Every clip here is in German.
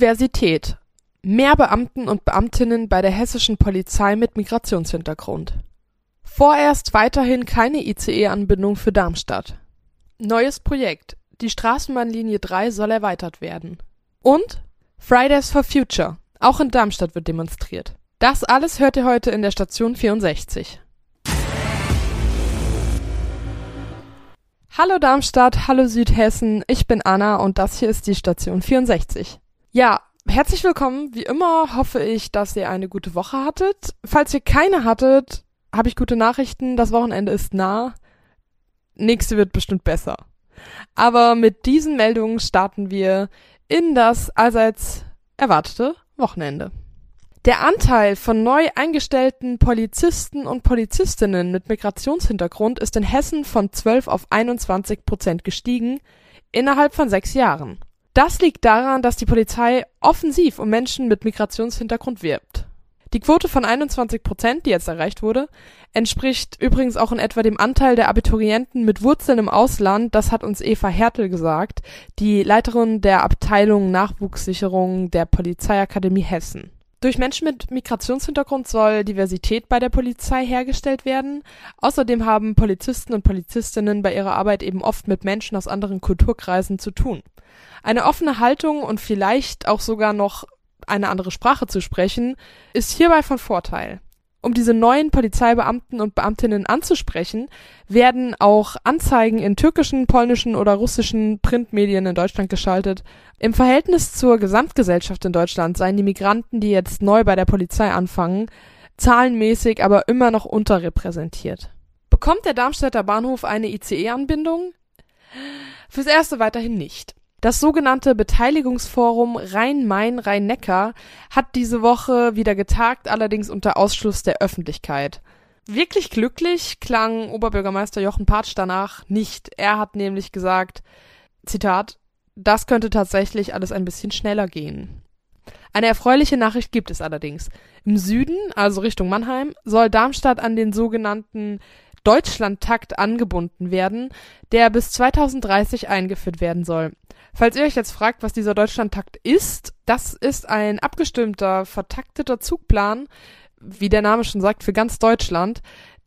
Diversität. Mehr Beamten und Beamtinnen bei der hessischen Polizei mit Migrationshintergrund. Vorerst weiterhin keine ICE-Anbindung für Darmstadt. Neues Projekt. Die Straßenbahnlinie 3 soll erweitert werden. Und Fridays for Future. Auch in Darmstadt wird demonstriert. Das alles hört ihr heute in der Station 64. Hallo Darmstadt, hallo Südhessen, ich bin Anna und das hier ist die Station 64. Ja, herzlich willkommen. Wie immer hoffe ich, dass ihr eine gute Woche hattet. Falls ihr keine hattet, habe ich gute Nachrichten. Das Wochenende ist nah. Nächste wird bestimmt besser. Aber mit diesen Meldungen starten wir in das allseits erwartete Wochenende. Der Anteil von neu eingestellten Polizisten und Polizistinnen mit Migrationshintergrund ist in Hessen von 12 auf 21 Prozent gestiegen innerhalb von sechs Jahren. Das liegt daran, dass die Polizei offensiv um Menschen mit Migrationshintergrund wirbt. Die Quote von 21 Prozent, die jetzt erreicht wurde, entspricht übrigens auch in etwa dem Anteil der Abiturienten mit Wurzeln im Ausland, das hat uns Eva Hertel gesagt, die Leiterin der Abteilung Nachwuchssicherung der Polizeiakademie Hessen. Durch Menschen mit Migrationshintergrund soll Diversität bei der Polizei hergestellt werden. Außerdem haben Polizisten und Polizistinnen bei ihrer Arbeit eben oft mit Menschen aus anderen Kulturkreisen zu tun. Eine offene Haltung und vielleicht auch sogar noch eine andere Sprache zu sprechen, ist hierbei von Vorteil. Um diese neuen Polizeibeamten und Beamtinnen anzusprechen, werden auch Anzeigen in türkischen, polnischen oder russischen Printmedien in Deutschland geschaltet. Im Verhältnis zur Gesamtgesellschaft in Deutschland seien die Migranten, die jetzt neu bei der Polizei anfangen, zahlenmäßig aber immer noch unterrepräsentiert. Bekommt der Darmstädter Bahnhof eine ICE-Anbindung? Fürs Erste weiterhin nicht. Das sogenannte Beteiligungsforum Rhein-Main-Rhein-Neckar hat diese Woche wieder getagt, allerdings unter Ausschluss der Öffentlichkeit. Wirklich glücklich klang Oberbürgermeister Jochen Patsch danach nicht. Er hat nämlich gesagt, Zitat, das könnte tatsächlich alles ein bisschen schneller gehen. Eine erfreuliche Nachricht gibt es allerdings. Im Süden, also Richtung Mannheim, soll Darmstadt an den sogenannten Deutschlandtakt angebunden werden, der bis 2030 eingeführt werden soll. Falls ihr euch jetzt fragt, was dieser Deutschlandtakt ist, das ist ein abgestimmter, vertakteter Zugplan, wie der Name schon sagt, für ganz Deutschland,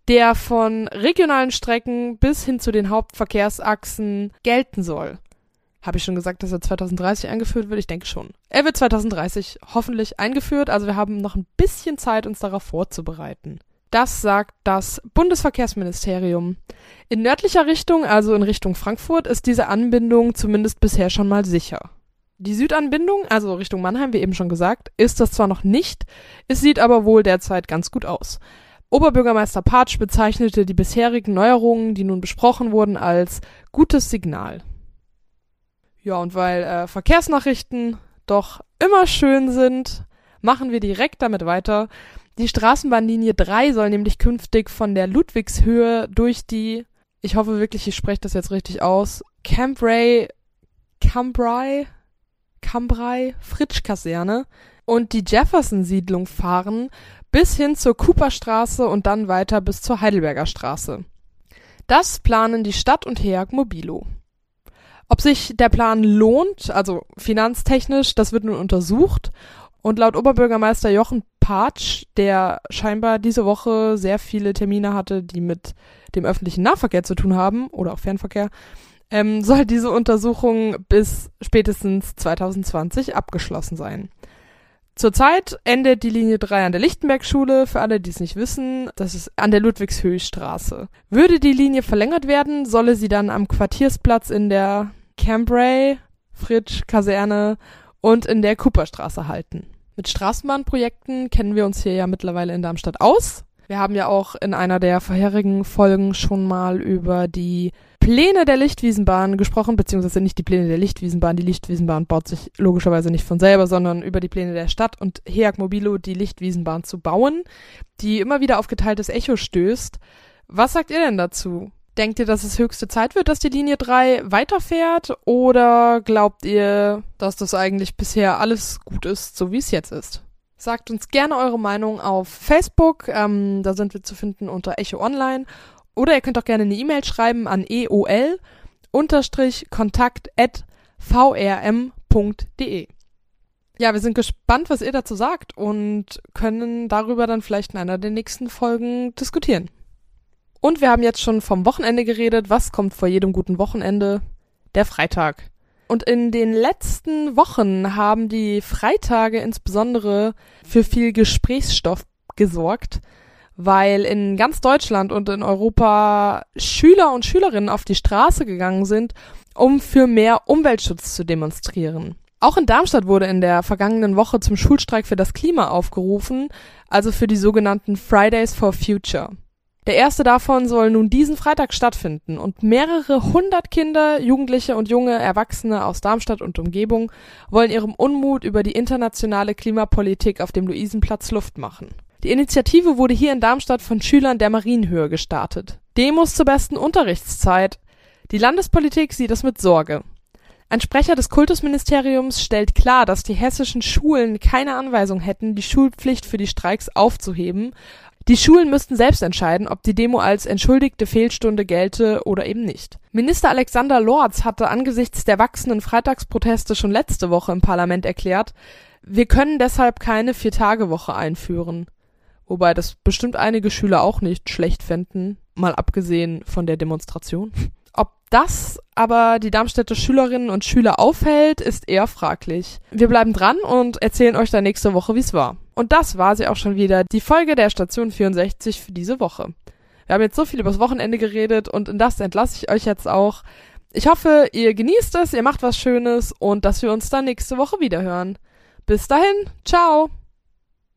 der von regionalen Strecken bis hin zu den Hauptverkehrsachsen gelten soll. Habe ich schon gesagt, dass er 2030 eingeführt wird? Ich denke schon. Er wird 2030 hoffentlich eingeführt, also wir haben noch ein bisschen Zeit, uns darauf vorzubereiten. Das sagt das Bundesverkehrsministerium. In nördlicher Richtung, also in Richtung Frankfurt, ist diese Anbindung zumindest bisher schon mal sicher. Die Südanbindung, also Richtung Mannheim, wie eben schon gesagt, ist das zwar noch nicht, es sieht aber wohl derzeit ganz gut aus. Oberbürgermeister Patsch bezeichnete die bisherigen Neuerungen, die nun besprochen wurden, als gutes Signal. Ja, und weil äh, Verkehrsnachrichten doch immer schön sind, machen wir direkt damit weiter. Die Straßenbahnlinie 3 soll nämlich künftig von der Ludwigshöhe durch die, ich hoffe wirklich, ich spreche das jetzt richtig aus, Cambrai, Cambrai, Cambrai Fritsch-Kaserne und die Jefferson-Siedlung fahren bis hin zur Cooperstraße und dann weiter bis zur Heidelberger Straße. Das planen die Stadt und HEAG Mobilo. Ob sich der Plan lohnt, also finanztechnisch, das wird nun untersucht und laut Oberbürgermeister Jochen Patsch, der scheinbar diese Woche sehr viele Termine hatte, die mit dem öffentlichen Nahverkehr zu tun haben oder auch Fernverkehr, ähm, soll diese Untersuchung bis spätestens 2020 abgeschlossen sein. Zurzeit endet die Linie 3 an der Lichtenbergschule. Für alle, die es nicht wissen, das ist an der Ludwigshöchstraße. Würde die Linie verlängert werden, solle sie dann am Quartiersplatz in der Cambrai, Fritsch, Kaserne und in der Cooperstraße halten. Mit Straßenbahnprojekten kennen wir uns hier ja mittlerweile in Darmstadt aus. Wir haben ja auch in einer der vorherigen Folgen schon mal über die Pläne der Lichtwiesenbahn gesprochen, beziehungsweise nicht die Pläne der Lichtwiesenbahn. Die Lichtwiesenbahn baut sich logischerweise nicht von selber, sondern über die Pläne der Stadt und Heag Mobilo die Lichtwiesenbahn zu bauen, die immer wieder auf geteiltes Echo stößt. Was sagt ihr denn dazu? Denkt ihr, dass es höchste Zeit wird, dass die Linie 3 weiterfährt? Oder glaubt ihr, dass das eigentlich bisher alles gut ist, so wie es jetzt ist? Sagt uns gerne eure Meinung auf Facebook. Ähm, da sind wir zu finden unter Echo Online. Oder ihr könnt auch gerne eine E-Mail schreiben an eol at vrm.de. Ja, wir sind gespannt, was ihr dazu sagt und können darüber dann vielleicht in einer der nächsten Folgen diskutieren. Und wir haben jetzt schon vom Wochenende geredet. Was kommt vor jedem guten Wochenende? Der Freitag. Und in den letzten Wochen haben die Freitage insbesondere für viel Gesprächsstoff gesorgt, weil in ganz Deutschland und in Europa Schüler und Schülerinnen auf die Straße gegangen sind, um für mehr Umweltschutz zu demonstrieren. Auch in Darmstadt wurde in der vergangenen Woche zum Schulstreik für das Klima aufgerufen, also für die sogenannten Fridays for Future. Der erste davon soll nun diesen Freitag stattfinden und mehrere hundert Kinder, Jugendliche und junge Erwachsene aus Darmstadt und Umgebung wollen ihrem Unmut über die internationale Klimapolitik auf dem Luisenplatz Luft machen. Die Initiative wurde hier in Darmstadt von Schülern der Marienhöhe gestartet. Demos zur besten Unterrichtszeit. Die Landespolitik sieht es mit Sorge. Ein Sprecher des Kultusministeriums stellt klar, dass die hessischen Schulen keine Anweisung hätten, die Schulpflicht für die Streiks aufzuheben die Schulen müssten selbst entscheiden, ob die Demo als entschuldigte Fehlstunde gelte oder eben nicht. Minister Alexander Lorz hatte angesichts der wachsenden Freitagsproteste schon letzte Woche im Parlament erklärt, wir können deshalb keine Vier-Tage-Woche einführen. Wobei das bestimmt einige Schüler auch nicht schlecht fänden, mal abgesehen von der Demonstration. Ob das aber die Darmstädter Schülerinnen und Schüler aufhält, ist eher fraglich. Wir bleiben dran und erzählen euch dann nächste Woche, wie es war. Und das war sie auch schon wieder, die Folge der Station 64 für diese Woche. Wir haben jetzt so viel übers Wochenende geredet und in das entlasse ich euch jetzt auch. Ich hoffe, ihr genießt es, ihr macht was Schönes und dass wir uns dann nächste Woche wieder hören. Bis dahin, ciao!